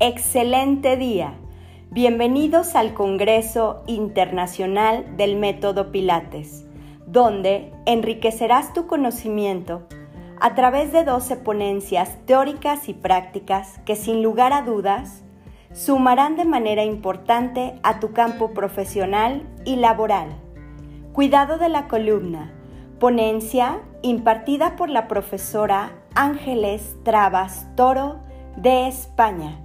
Excelente día. Bienvenidos al Congreso Internacional del Método Pilates, donde enriquecerás tu conocimiento a través de 12 ponencias teóricas y prácticas que sin lugar a dudas sumarán de manera importante a tu campo profesional y laboral. Cuidado de la columna. Ponencia impartida por la profesora Ángeles Trabas Toro de España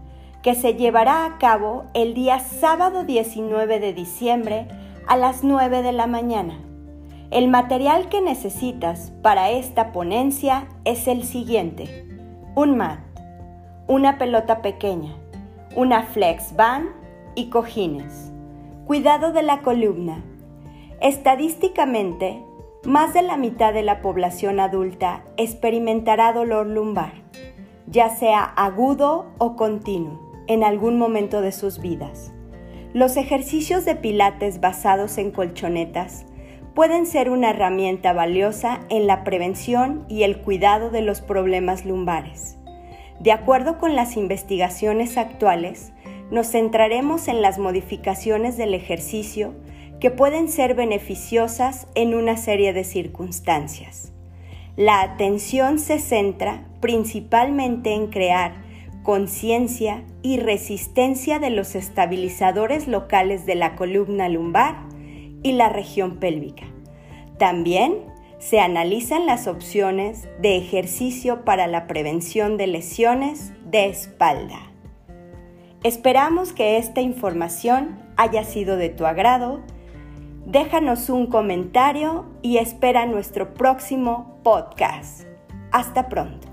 que se llevará a cabo el día sábado 19 de diciembre a las 9 de la mañana. El material que necesitas para esta ponencia es el siguiente. Un mat, una pelota pequeña, una flex band y cojines. Cuidado de la columna. Estadísticamente, más de la mitad de la población adulta experimentará dolor lumbar, ya sea agudo o continuo en algún momento de sus vidas. Los ejercicios de pilates basados en colchonetas pueden ser una herramienta valiosa en la prevención y el cuidado de los problemas lumbares. De acuerdo con las investigaciones actuales, nos centraremos en las modificaciones del ejercicio que pueden ser beneficiosas en una serie de circunstancias. La atención se centra principalmente en crear conciencia y resistencia de los estabilizadores locales de la columna lumbar y la región pélvica. También se analizan las opciones de ejercicio para la prevención de lesiones de espalda. Esperamos que esta información haya sido de tu agrado. Déjanos un comentario y espera nuestro próximo podcast. Hasta pronto.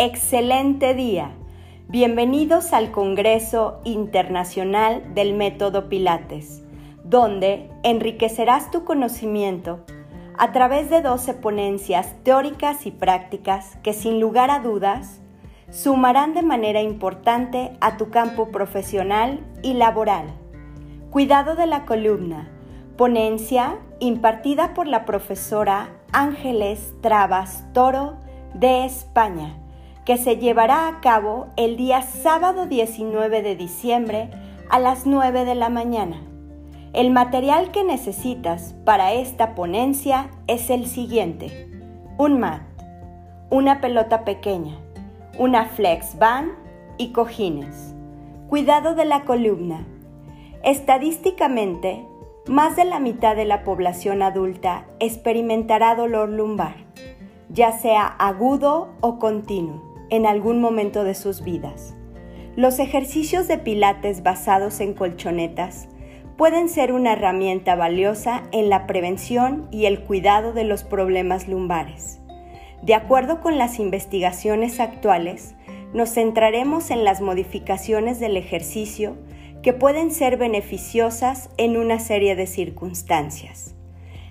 Excelente día. Bienvenidos al Congreso Internacional del Método Pilates, donde enriquecerás tu conocimiento a través de 12 ponencias teóricas y prácticas que sin lugar a dudas sumarán de manera importante a tu campo profesional y laboral. Cuidado de la columna. Ponencia impartida por la profesora Ángeles Trabas Toro de España que se llevará a cabo el día sábado 19 de diciembre a las 9 de la mañana. El material que necesitas para esta ponencia es el siguiente. Un mat, una pelota pequeña, una flex band y cojines. Cuidado de la columna. Estadísticamente, más de la mitad de la población adulta experimentará dolor lumbar, ya sea agudo o continuo en algún momento de sus vidas. Los ejercicios de pilates basados en colchonetas pueden ser una herramienta valiosa en la prevención y el cuidado de los problemas lumbares. De acuerdo con las investigaciones actuales, nos centraremos en las modificaciones del ejercicio que pueden ser beneficiosas en una serie de circunstancias.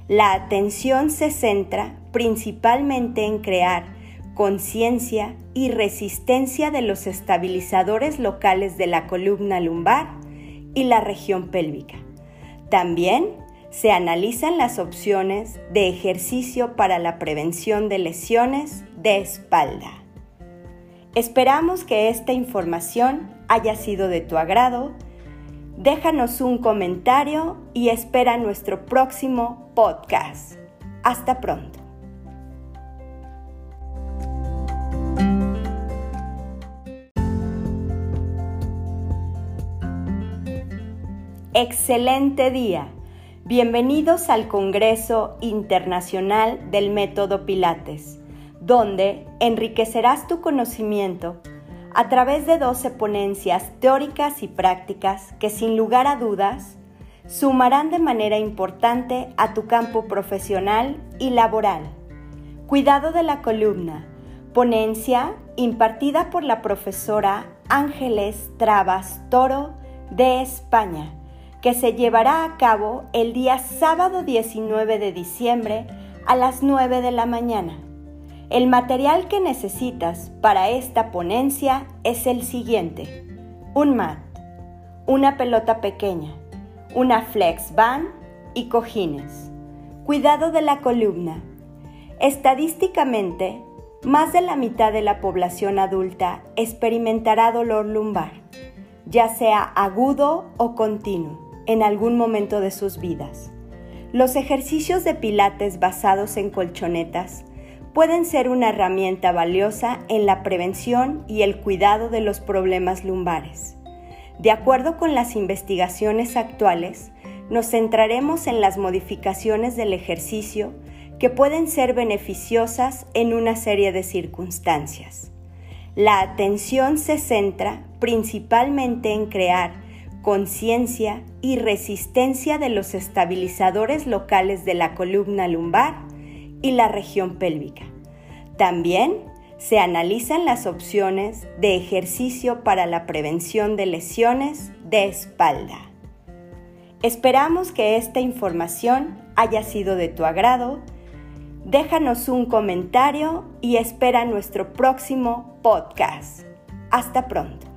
La atención se centra principalmente en crear conciencia y resistencia de los estabilizadores locales de la columna lumbar y la región pélvica. También se analizan las opciones de ejercicio para la prevención de lesiones de espalda. Esperamos que esta información haya sido de tu agrado. Déjanos un comentario y espera nuestro próximo podcast. Hasta pronto. Excelente día. Bienvenidos al Congreso Internacional del Método Pilates, donde enriquecerás tu conocimiento a través de 12 ponencias teóricas y prácticas que sin lugar a dudas sumarán de manera importante a tu campo profesional y laboral. Cuidado de la columna. Ponencia impartida por la profesora Ángeles Trabas Toro de España que se llevará a cabo el día sábado 19 de diciembre a las 9 de la mañana. El material que necesitas para esta ponencia es el siguiente. Un mat, una pelota pequeña, una flex band y cojines. Cuidado de la columna. Estadísticamente, más de la mitad de la población adulta experimentará dolor lumbar, ya sea agudo o continuo, en algún momento de sus vidas. Los ejercicios de pilates basados en colchonetas pueden ser una herramienta valiosa en la prevención y el cuidado de los problemas lumbares. De acuerdo con las investigaciones actuales, nos centraremos en las modificaciones del ejercicio que pueden ser beneficiosas en una serie de circunstancias. La atención se centra principalmente en crear conciencia y resistencia de los estabilizadores locales de la columna lumbar y la región pélvica. También se analizan las opciones de ejercicio para la prevención de lesiones de espalda. Esperamos que esta información haya sido de tu agrado. Déjanos un comentario y espera nuestro próximo podcast. Hasta pronto.